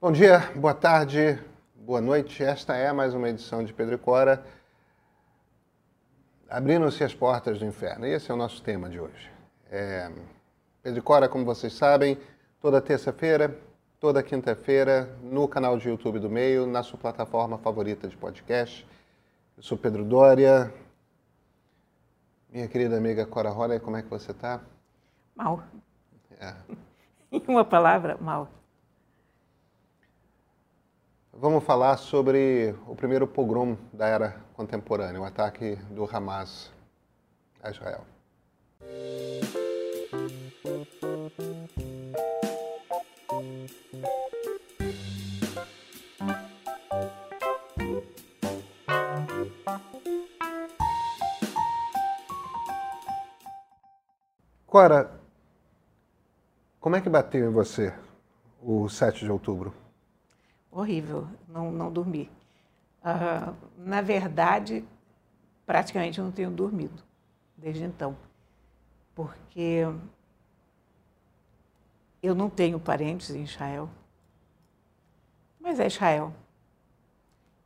Bom dia, boa tarde, boa noite. Esta é mais uma edição de Pedro e Cora. Abrindo-se as portas do inferno. Esse é o nosso tema de hoje. É... Pedro e Cora, como vocês sabem, toda terça-feira, toda quinta-feira, no canal de YouTube do Meio, na sua plataforma favorita de podcast. Eu sou Pedro Dória. Minha querida amiga Cora Roller, como é que você está? Mal. É. Em uma palavra, mal. Vamos falar sobre o primeiro pogrom da era contemporânea, o ataque do Hamas a Israel. Cora, como é que bateu em você o 7 de outubro? Horrível, não, não dormi. Uh, na verdade, praticamente eu não tenho dormido desde então, porque eu não tenho parentes em Israel, mas é Israel.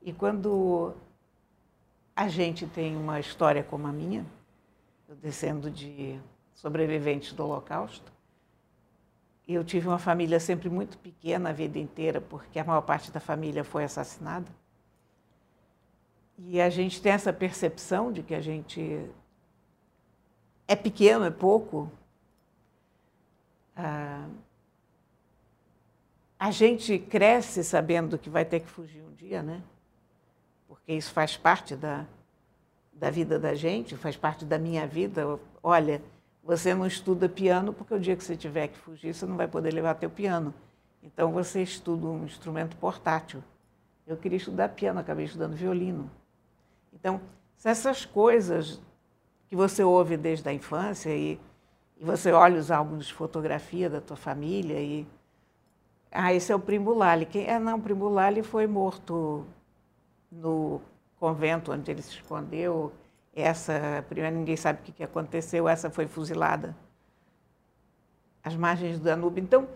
E quando a gente tem uma história como a minha, eu descendo de sobreviventes do Holocausto, eu tive uma família sempre muito pequena a vida inteira, porque a maior parte da família foi assassinada. E a gente tem essa percepção de que a gente é pequeno, é pouco. Ah, a gente cresce sabendo que vai ter que fugir um dia, né? Porque isso faz parte da, da vida da gente, faz parte da minha vida. Olha, você não estuda piano porque o dia que você tiver que fugir, você não vai poder levar teu piano. Então você estuda um instrumento portátil. Eu queria estudar piano, acabei estudando violino. Então, se essas coisas que você ouve desde a infância e, e você olha os álbuns de fotografia da tua família e ah, esse é o Primo Lali. Quem é não, o Primo Lali foi morto no convento onde ele se escondeu essa, primeiro ninguém sabe o que aconteceu, essa foi fuzilada às margens do Danúbio. Então,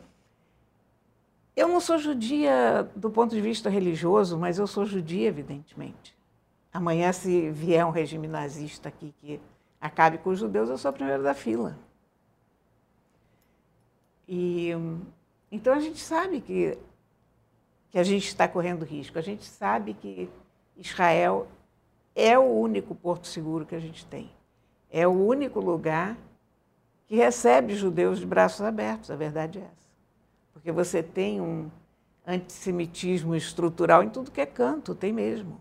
eu não sou judia do ponto de vista religioso, mas eu sou judia, evidentemente. Amanhã, se vier um regime nazista aqui que acabe com os judeus, eu sou a primeira da fila. E então a gente sabe que, que a gente está correndo risco. A gente sabe que Israel é o único porto seguro que a gente tem. É o único lugar que recebe judeus de braços abertos, a verdade é essa. Porque você tem um antissemitismo estrutural em tudo que é canto, tem mesmo.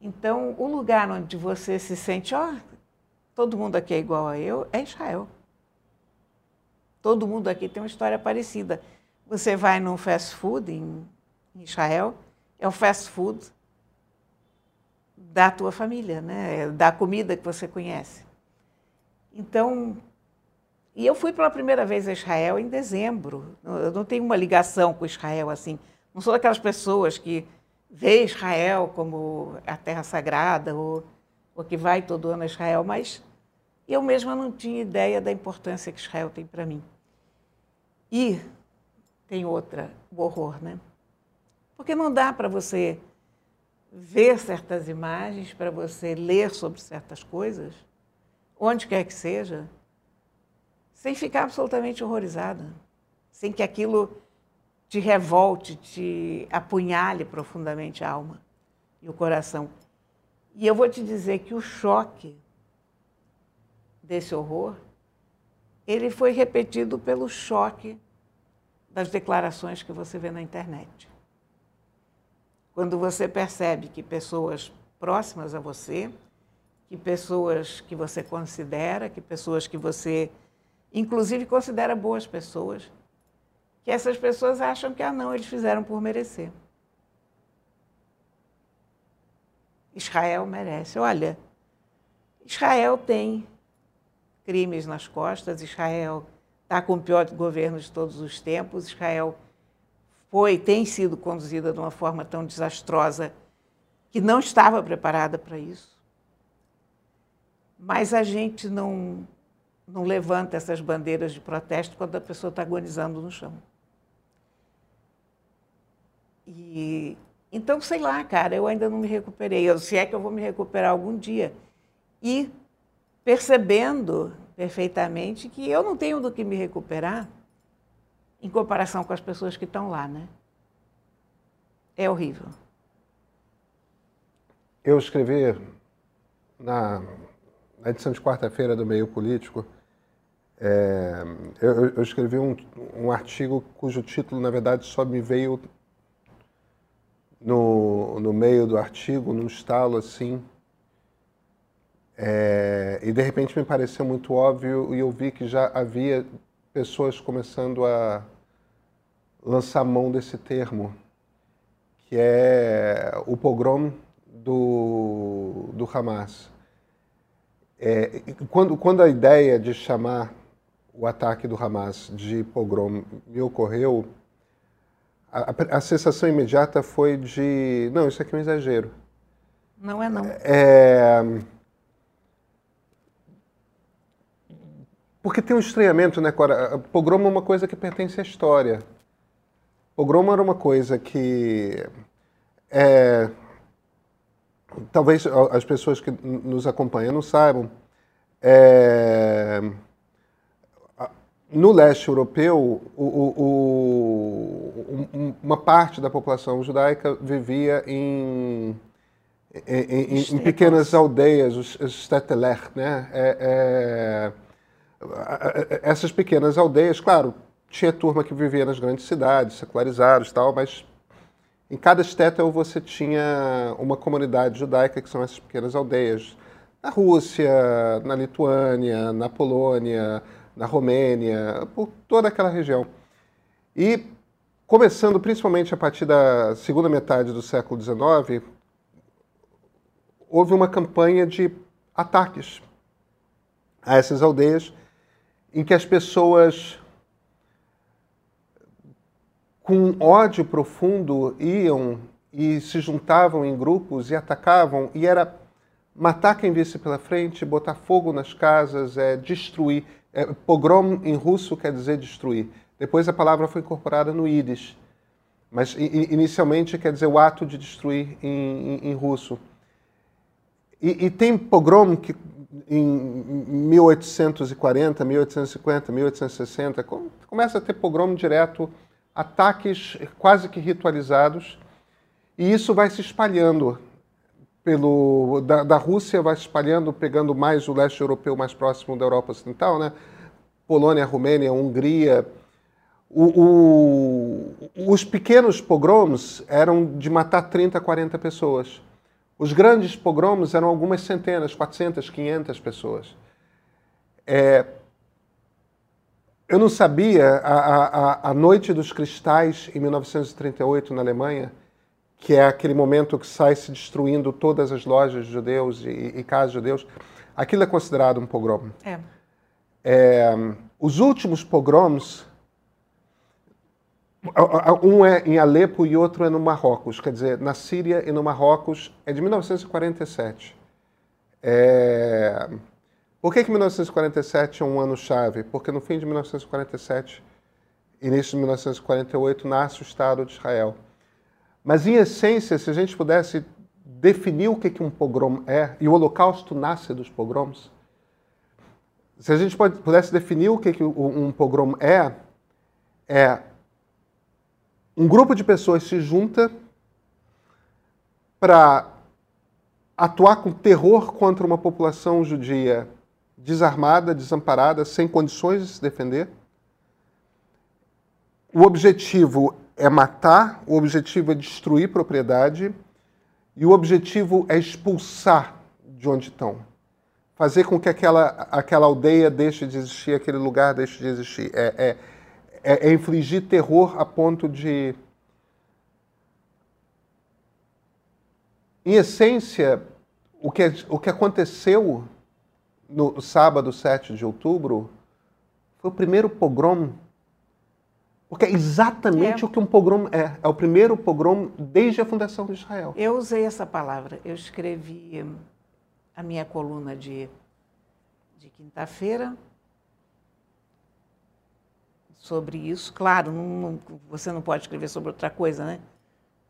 Então, o lugar onde você se sente, ó, oh, todo mundo aqui é igual a eu, é Israel. Todo mundo aqui tem uma história parecida. Você vai num fast food em Israel, é o fast food da tua família, né? da comida que você conhece. Então, e eu fui pela primeira vez a Israel em dezembro. Eu não tenho uma ligação com Israel assim. Não sou daquelas pessoas que vê Israel como a terra sagrada ou, ou que vai todo ano a Israel, mas eu mesma não tinha ideia da importância que Israel tem para mim. E tem outra, o horror, né? Porque não dá para você ver certas imagens, para você ler sobre certas coisas, onde quer que seja, sem ficar absolutamente horrorizada, sem que aquilo te revolte, te apunhale profundamente a alma e o coração. E eu vou te dizer que o choque desse horror, ele foi repetido pelo choque das declarações que você vê na internet. Quando você percebe que pessoas próximas a você, que pessoas que você considera, que pessoas que você, inclusive, considera boas pessoas, que essas pessoas acham que, ah, não, eles fizeram por merecer. Israel merece. Olha, Israel tem crimes nas costas, Israel está com o pior governo de todos os tempos, Israel foi, tem sido conduzida de uma forma tão desastrosa que não estava preparada para isso. Mas a gente não, não levanta essas bandeiras de protesto quando a pessoa está agonizando no chão. E então, sei lá, cara, eu ainda não me recuperei. Eu, se é que eu vou me recuperar algum dia. E percebendo perfeitamente que eu não tenho do que me recuperar em comparação com as pessoas que estão lá, né? É horrível. Eu escrevi na, na edição de quarta-feira do Meio Político, é, eu, eu, escrevi um, um artigo cujo título, na verdade, só me veio no, no meio do artigo, num estalo assim. É, e de repente me pareceu muito óbvio e eu vi que já havia pessoas começando a lançar mão desse termo, que é o pogrom do, do Hamas. É, quando, quando a ideia de chamar o ataque do Hamas de pogrom me ocorreu, a, a, sensação imediata foi de, não, isso aqui é um exagero. Não é não. É, porque tem um estranhamento, né, Cora? Pogrom é uma coisa que pertence à história. Pogrom era uma coisa que é, talvez as pessoas que nos acompanham não saibam. É, no leste europeu, o, o, o, uma parte da população judaica vivia em, em, em, em pequenas aldeias, os, os né? É, é, essas pequenas aldeias, claro, tinha turma que vivia nas grandes cidades, secularizados e tal, mas em cada shtetl você tinha uma comunidade judaica, que são essas pequenas aldeias. Na Rússia, na Lituânia, na Polônia, na Romênia, por toda aquela região. E começando principalmente a partir da segunda metade do século XIX, houve uma campanha de ataques a essas aldeias em que as pessoas com ódio profundo iam e se juntavam em grupos e atacavam e era matar quem visse pela frente, botar fogo nas casas, é, destruir. É, pogrom em russo quer dizer destruir. Depois a palavra foi incorporada no Yiddish. Mas inicialmente quer dizer o ato de destruir em, em, em russo. E, e, tem pogrom que em 1840, 1850, 1860 começa a ter pogrom direto, ataques quase que ritualizados, e isso vai se espalhando pelo da, da, Rússia vai se espalhando, pegando mais o leste europeu mais próximo da Europa Ocidental, né? Polônia, Romênia, Hungria. O, o, os pequenos pogroms eram de matar 30, 40 pessoas. Os grandes pogroms eram algumas centenas, 400, 500 pessoas. É, eu não sabia, a, a, a Noite dos Cristais, em 1938, na Alemanha, que é aquele momento que sai se destruindo todas as lojas de judeus e, e casas de judeus, aquilo é considerado um pogrom. É. É, os últimos pogroms, um é em Alepo e outro é no Marrocos, quer dizer, na Síria e no Marrocos, é de 1947. É... Por que, que 1947 é um ano chave? Porque no fim de 1947, início de 1948, nasce o Estado de Israel. Mas, em essência, se a gente pudesse definir o que, um pogrom é, e o Holocausto nasce dos pogroms, se a gente pudesse definir o que, um pogrom é, é um grupo de pessoas se junta para atuar com terror contra uma população judia desarmada, desamparada, sem condições de se defender. O objetivo é matar, o objetivo é destruir propriedade e o objetivo é expulsar de onde estão. Fazer com que aquela, aquela aldeia deixe de existir, aquele lugar deixe de existir. É, é, é, é infligir terror a ponto de. Em essência, o que, o que aconteceu no sábado 7 de outubro foi o primeiro pogrom porque é exatamente é. o que um pogrom é. É o primeiro pogrom desde a fundação de Israel. Eu usei essa palavra. Eu escrevi a minha coluna de, de quinta-feira sobre isso. Claro, não, você não pode escrever sobre outra coisa, né?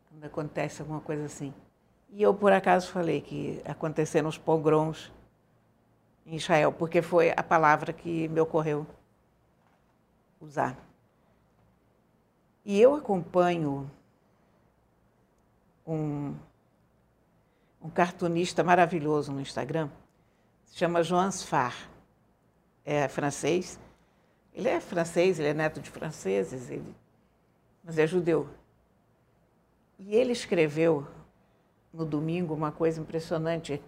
quando acontece alguma coisa assim. E eu, por acaso, falei que aconteceram os pogroms em Israel, porque foi a palavra que me ocorreu usar. E eu acompanho um, um cartunista maravilhoso no Instagram, se chama Joan Sfar, é francês. Ele é francês, ele é neto de franceses, ele, mas é judeu. E ele escreveu no domingo uma coisa impressionante.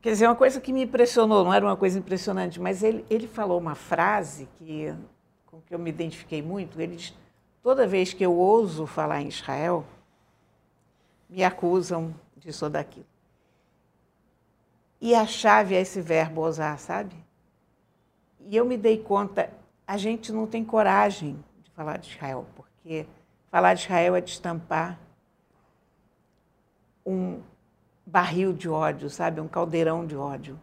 Quer dizer, uma coisa que me impressionou, não era uma coisa impressionante, mas ele, ele falou uma frase que, com que eu me identifiquei muito. Ele diz: toda vez que eu ouso falar em Israel, me acusam disso ou daquilo. E a chave é esse verbo ousar, sabe? E eu me dei conta, a gente não tem coragem de falar de Israel, porque falar de Israel é destampar um barril de ódio, sabe? Um caldeirão de ódio.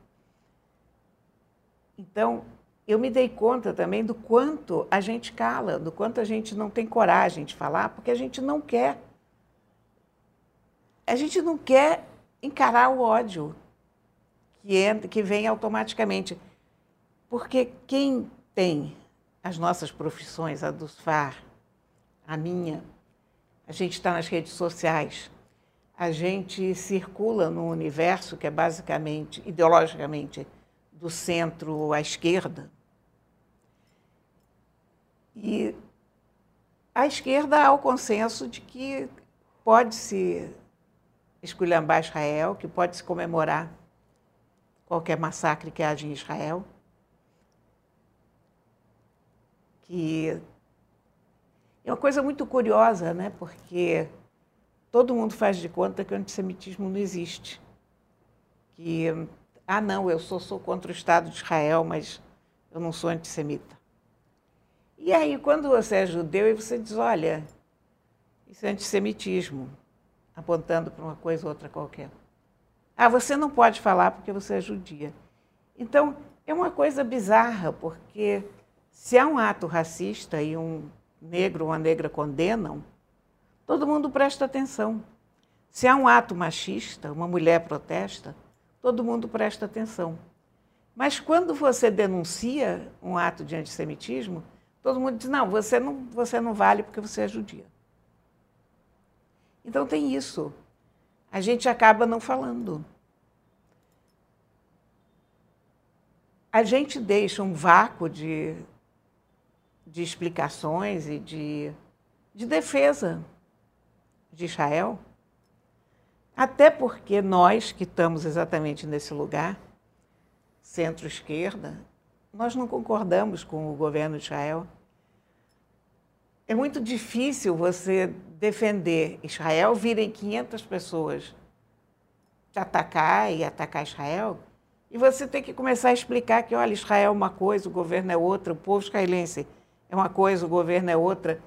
Então, eu me dei conta também do quanto a gente cala, do quanto a gente não tem coragem de falar, porque a gente não quer. A gente não quer encarar o ódio que, entra, que vem automaticamente. Porque quem tem as nossas profissões, a dos FAR, a minha, a gente está nas redes sociais, a gente circula num universo que é basicamente, ideologicamente, do centro à esquerda. E a esquerda há o consenso de que pode-se esculhambar Israel, que pode-se comemorar qualquer massacre que haja em Israel. Que é uma coisa muito curiosa, né? porque todo mundo faz de conta que o antissemitismo não existe. Que, ah, não, eu sou, sou contra o Estado de Israel, mas eu não sou antissemita. E aí, quando você é judeu, você diz: olha, isso é antissemitismo, apontando para uma coisa ou outra qualquer. Ah, você não pode falar porque você é judia. Então, é uma coisa bizarra, porque se há um ato racista e um negro ou uma negra condenam, todo mundo presta atenção. Se há um ato machista, uma mulher protesta, todo mundo presta atenção. Mas quando você denuncia um ato de antissemitismo, todo mundo diz: não, você não, você não vale porque você é judia. Então tem isso. A gente acaba não falando. A gente deixa um vácuo de, de explicações e de, de defesa de Israel. Até porque nós que estamos exatamente nesse lugar, centro-esquerda, nós não concordamos com o governo de Israel. É muito difícil você defender Israel, virem 500 pessoas te atacar e atacar Israel, e você tem que começar a explicar que, olha, Israel é uma coisa, o governo é outra, o povo israelense é uma coisa, o governo é outra.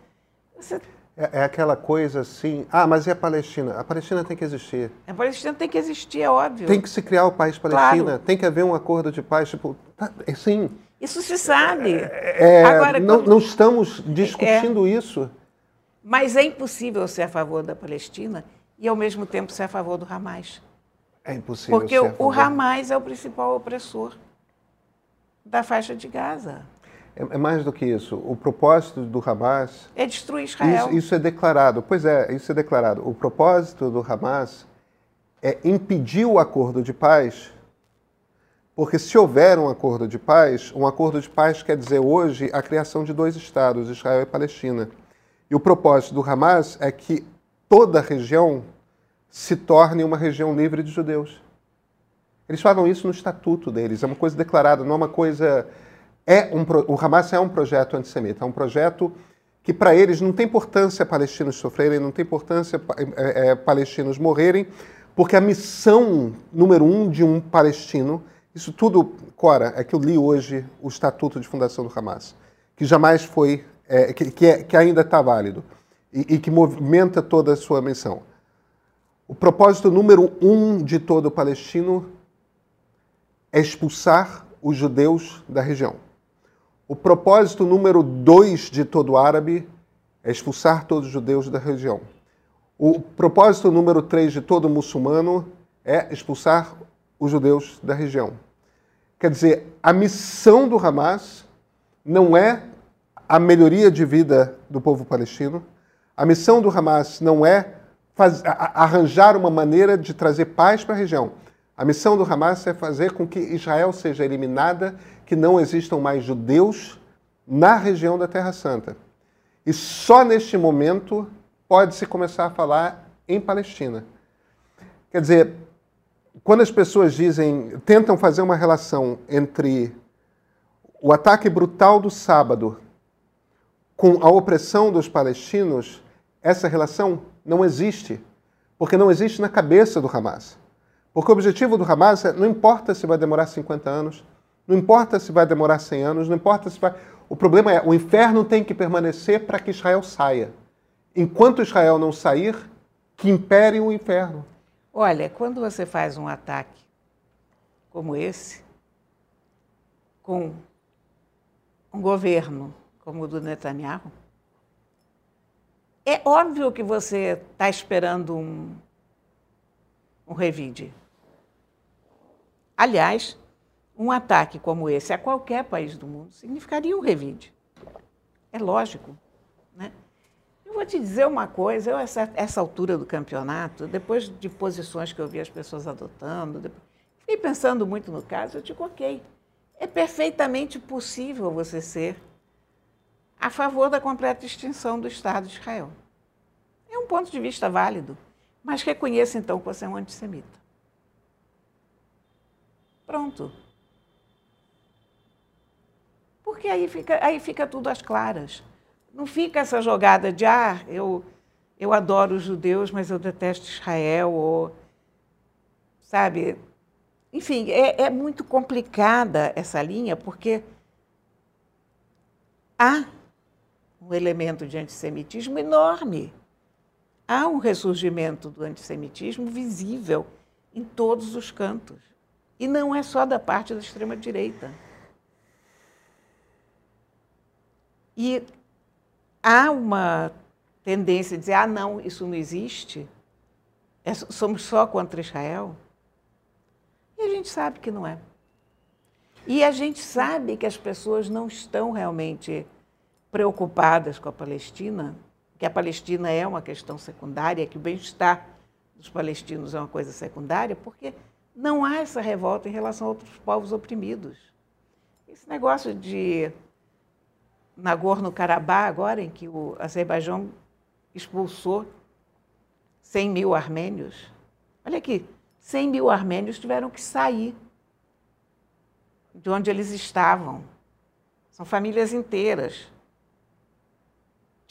Você é, é, aquela coisa assim, ah, mas e a Palestina? A Palestina tem que existir. A Palestina tem que existir, é óbvio. Tem que se criar o país Palestina, claro. tem que haver um acordo de paz, tipo, tá, é, sim. Isso se sabe. É, é Agora, não, quando... não, estamos discutindo isso. Mas é impossível ser a favor da Palestina e, ao mesmo tempo, ser a favor do Hamas. É impossível Porque o Hamas é o principal opressor da faixa de Gaza. É, é, mais do que isso. O propósito do Hamas. É destruir Israel. Isso, isso, é declarado. Pois é, isso é declarado. O propósito do Hamas é impedir o acordo de paz, porque se houver um acordo de paz, um acordo de paz quer dizer hoje a criação de dois estados, Israel e Palestina. E o propósito do Hamas é que toda a região se torne uma região livre de judeus. Eles falam isso no estatuto deles, é uma coisa declarada, não é uma coisa é um, o Hamas é um projeto antissemita, é um projeto que para eles não tem importância palestinos sofrerem, não tem importância é, é, palestinos morrerem, porque a missão número um de um palestino, isso tudo, Cora, é que eu li hoje o estatuto de fundação do Hamas, que jamais foi, é, que, que, que, ainda está válido e, e que movimenta toda a sua missão. O propósito número um de todo palestino é expulsar os judeus da região. O propósito número dois de todo árabe é expulsar todos os judeus da região. O propósito número 3 de todo muçulmano é expulsar os judeus da região. Quer dizer, a missão do Hamas não é a melhoria de vida do povo palestino, a missão do Hamas não é faz, arranjar uma maneira de trazer paz para a região. A missão do Hamas é fazer com que Israel seja eliminada, que não existam mais judeus na região da Terra Santa. E só neste momento pode-se começar a falar em Palestina. Quer dizer, quando as pessoas dizem, tentam fazer uma relação entre o ataque brutal do sábado com a opressão dos palestinos, essa relação não existe, porque não existe na cabeça do Hamas. Porque o objetivo do Hamas é, não importa se vai demorar 50 anos, não importa se vai demorar 100 anos, não importa se vai. O problema é o inferno tem que permanecer para que Israel saia. Enquanto Israel não sair, que impere o inferno. Olha, quando você faz um ataque como esse, com um governo como o do Netanyahu, é óbvio que você está esperando um, um revide. Aliás, um ataque como esse a qualquer país do mundo significaria um revide. É lógico. Né? Eu vou te dizer uma coisa, eu, essa, essa altura do campeonato, depois de posições que eu vi as pessoas adotando, depois, fiquei pensando muito no caso, eu digo, ok, é perfeitamente possível você ser a favor da completa extinção do Estado de Israel. É um ponto de vista válido, mas reconheça então que você é um antissemita. Pronto. Porque aí fica, aí fica tudo às claras. Não fica essa jogada de, ah, eu, eu adoro os judeus, mas eu detesto Israel, ou, sabe? Enfim, é, é muito complicada essa linha, porque há um elemento de antissemitismo enorme. Há um ressurgimento do antissemitismo visível em todos os cantos. E não é só da parte da extrema-direita. E há uma tendência a dizer: ah, não, isso não existe, é, somos só contra Israel. E a gente sabe que não é. E a gente sabe que as pessoas não estão realmente preocupadas com a Palestina, que a Palestina é uma questão secundária, que o bem-estar dos palestinos é uma coisa secundária, porque não há essa revolta em relação a outros povos oprimidos. Esse negócio de Nagorno-Karabakh, agora em que o Azerbaijão expulsou 100 mil armênios, olha aqui, 100 mil armênios tiveram que sair de onde eles estavam. São famílias inteiras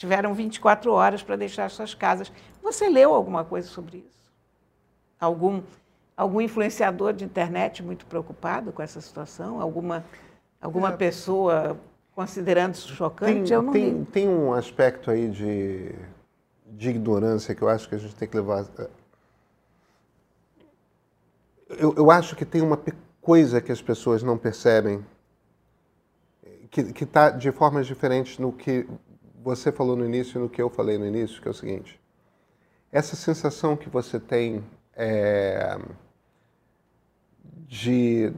tiveram 24 horas para deixar suas casas. Você leu alguma coisa sobre isso? Algum, algum influenciador de internet muito preocupado com essa situação? Alguma, alguma é, pessoa considerando isso chocante? Tem, Eu não tem, tem um aspecto aí de, de ignorância que eu acho que a gente tem que levar. Eh, eu, eu acho que tem uma coisa que as pessoas não percebem que está de formas diferentes no que você falou no início e no que eu falei no início, que é o seguinte: essa sensação que você tem é, de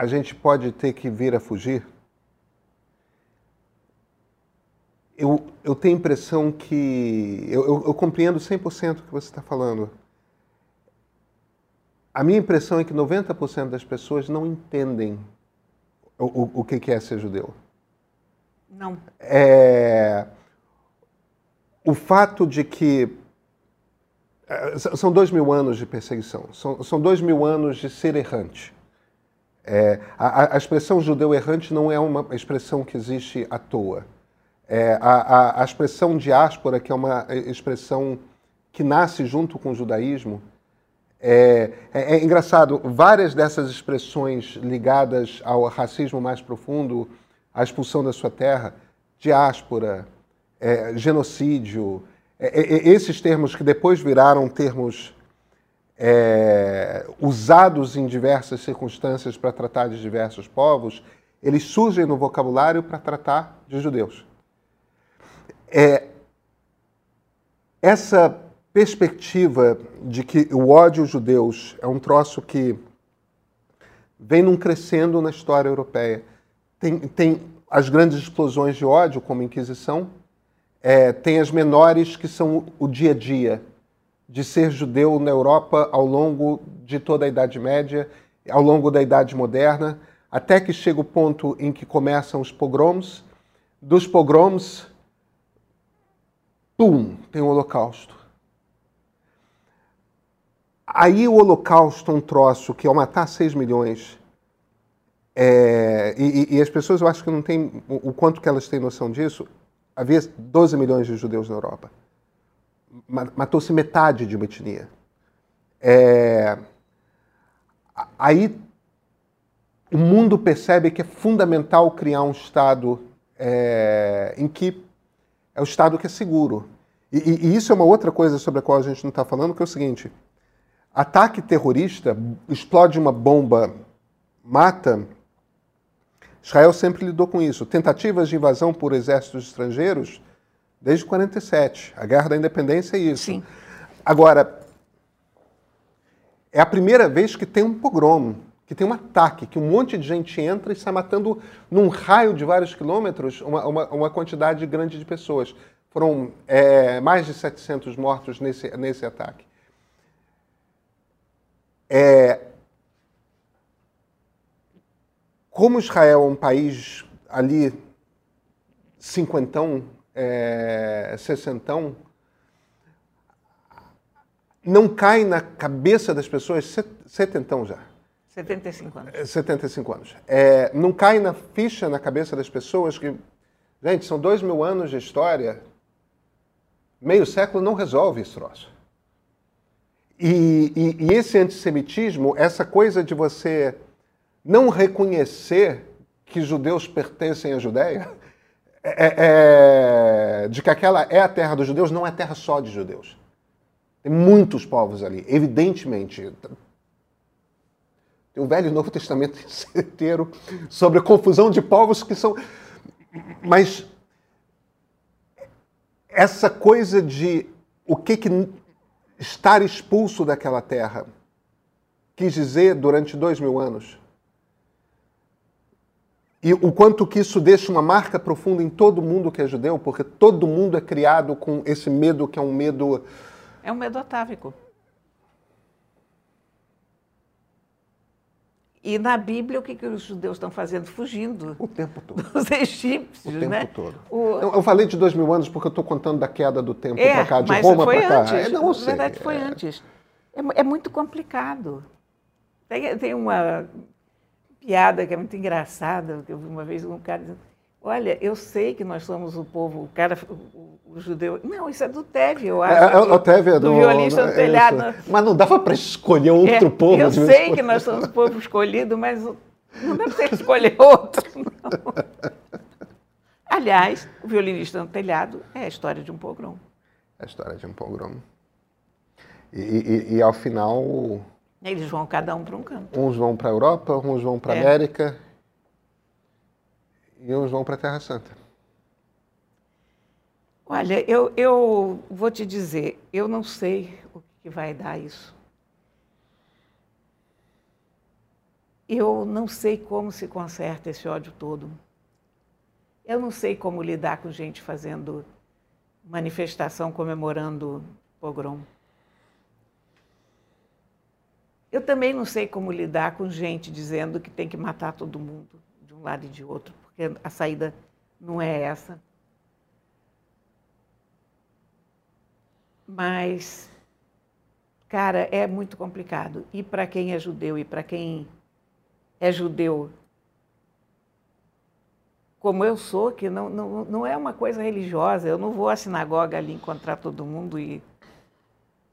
a gente pode ter que vir a fugir. Eu, eu tenho a impressão que. Eu, eu, eu compreendo 100% o que você está falando. A minha impressão é que 90% das pessoas não entendem o, o, o que é ser judeu. Não. É, o fato de que é, são dois mil anos de perseguição, são, são dois mil anos de ser errante. É, a, a, expressão judeu errante não é uma expressão que existe à toa. É, a, a, a, expressão diáspora, que é uma expressão que nasce junto com o judaísmo, é, é, é engraçado, várias dessas expressões ligadas ao racismo mais profundo, a expulsão da sua terra, diáspora, é, genocídio, é, esses termos que depois viraram termos usados em diversas circunstâncias para tratar de diversos povos, eles surgem no vocabulário para tratar de judeus. É, essa perspectiva de que o ódio aos judeus é um troço que vem num crescendo na história europeia. Tem, tem as grandes explosões de ódio, como a Inquisição, é, tem as menores, que são o dia a dia de ser judeu na Europa ao longo de toda a Idade Média, ao longo da Idade Moderna, até que chega o ponto em que começam os pogroms. Dos pogroms, pum, tem o Holocausto. Aí o Holocausto, um troço que ao matar 6 milhões, é, e, e, as pessoas eu acho que não têm o, o, quanto que elas têm noção disso, havia 12 milhões de judeus na Europa. Matou-se metade de uma etnia. É, aí o mundo percebe que é fundamental criar um Estado é, em que é o Estado que é seguro. E, e, e, isso é uma outra coisa sobre a qual a gente não está falando, que é o seguinte: ataque terrorista, explode uma bomba, mata. Israel sempre lidou com isso. Tentativas de invasão por exércitos estrangeiros, desde 47. A Guerra da Independência é isso. Sim. Agora, é a primeira vez que tem um pogrom, que tem um ataque, que um monte de gente entra e sai matando, num raio de vários quilômetros, uma, uma, uma quantidade grande de pessoas. Foram é, mais de 700 mortos nesse, nesse ataque. É, como Israel é um país ali cinquentão, é, sessentão, não cai na cabeça das pessoas, setentão já. 75 anos. 75 anos. É, não cai na ficha na cabeça das pessoas que, gente, são dois mil anos de história, meio século não resolve esse troço. E, e, e, esse antissemitismo, essa coisa de você não reconhecer que judeus pertencem à Judéia, é, é, é, de que aquela é a terra dos judeus, não é terra só de judeus. Tem muitos povos ali, evidentemente. Tem o Velho e o Novo Testamento inteiro sobre a confusão de povos que são. Mas essa coisa de o que, que estar expulso daquela terra quis dizer durante dois mil anos. E o quanto que isso deixa uma marca profunda em todo mundo que é judeu, porque todo mundo é criado com esse medo que é um medo. É um medo atávico. E na Bíblia, o que, que os judeus estão fazendo? Fugindo. O tempo todo. Dos egípcios, o tempo né? todo. O... Eu, eu, falei de dois mil anos porque eu estou contando da queda do tempo é, para cá, de Roma para cá. É, não, Na sei. verdade, foi é... antes. É, é, muito complicado. Tem, tem uma piada que é muito engraçada, que eu vi uma vez um cara dizendo, Olha, eu sei que nós somos o povo, o cara, o, o judeu. Não, isso é do Teve, eu acho. É, é, o Teve é do, do violista do telhado. É Mas não dava para escolher outro é, povo. Eu sei que nós somos o povo escolhido, mas não dá para escolher outro, não. Aliás, o violinista no telhado é a história de um pogrom. É a história de um pogrom. E, e, e ao final. Eles vão cada um para um canto. Uns vão para a Europa, uns vão para a é. América e uns vão para a Terra Santa. Olha, eu, eu vou te dizer, eu não sei o que vai dar isso. Eu não sei como se conserta esse ódio todo. Eu não sei como lidar com gente fazendo manifestação comemorando pogrom. Eu também não sei como lidar com gente dizendo que tem que matar todo mundo de um lado e de outro, porque a saída não é essa. Mas, cara, é muito complicado. E para quem é judeu e para quem é judeu, como eu sou, que não, não, não é uma coisa religiosa, eu não vou à sinagoga ali encontrar todo mundo e.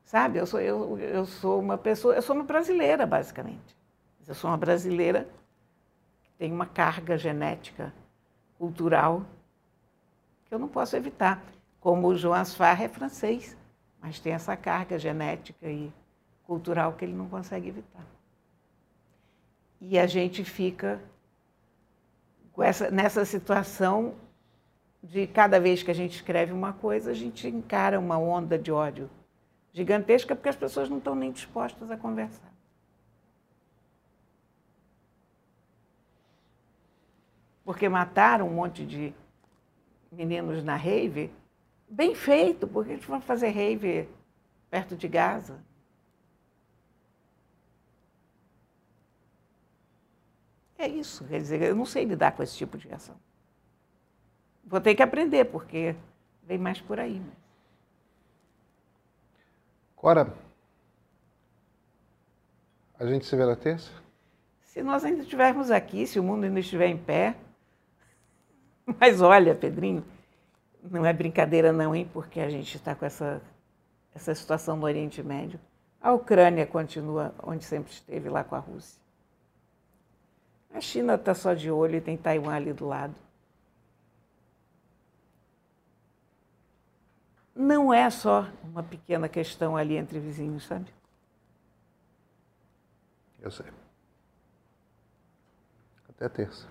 Sabe, eu sou, eu, eu sou uma pessoa, eu sou uma brasileira, basicamente. Eu sou uma brasileira tem uma carga genética, cultural, que eu não posso evitar. Como o João Asfar é francês, mas tem essa carga genética e cultural que ele não consegue evitar e a gente fica essa, nessa situação de cada vez que a gente escreve uma coisa, a gente encara uma onda de ódio gigantesca porque as pessoas não estão nem dispostas a conversar. Porque mataram um monte de meninos na rave, bem feito, porque eles vão fazer rave perto de Gaza. É isso, quer dizer, eu não sei lidar com esse tipo de reação. Vou ter que aprender, porque vem mais por aí. Mas... Cora, a gente se vê na terça? Se nós ainda estivermos aqui, se o mundo ainda estiver em pé. Mas olha, Pedrinho, não é brincadeira não, hein? Porque a gente está com essa, essa situação no Oriente Médio. A Ucrânia continua onde sempre esteve, lá com a Rússia. A China está só de olho e tem Taiwan ali do lado. não é só uma pequena questão ali entre vizinhos, sabe? Eu sei. Até terça.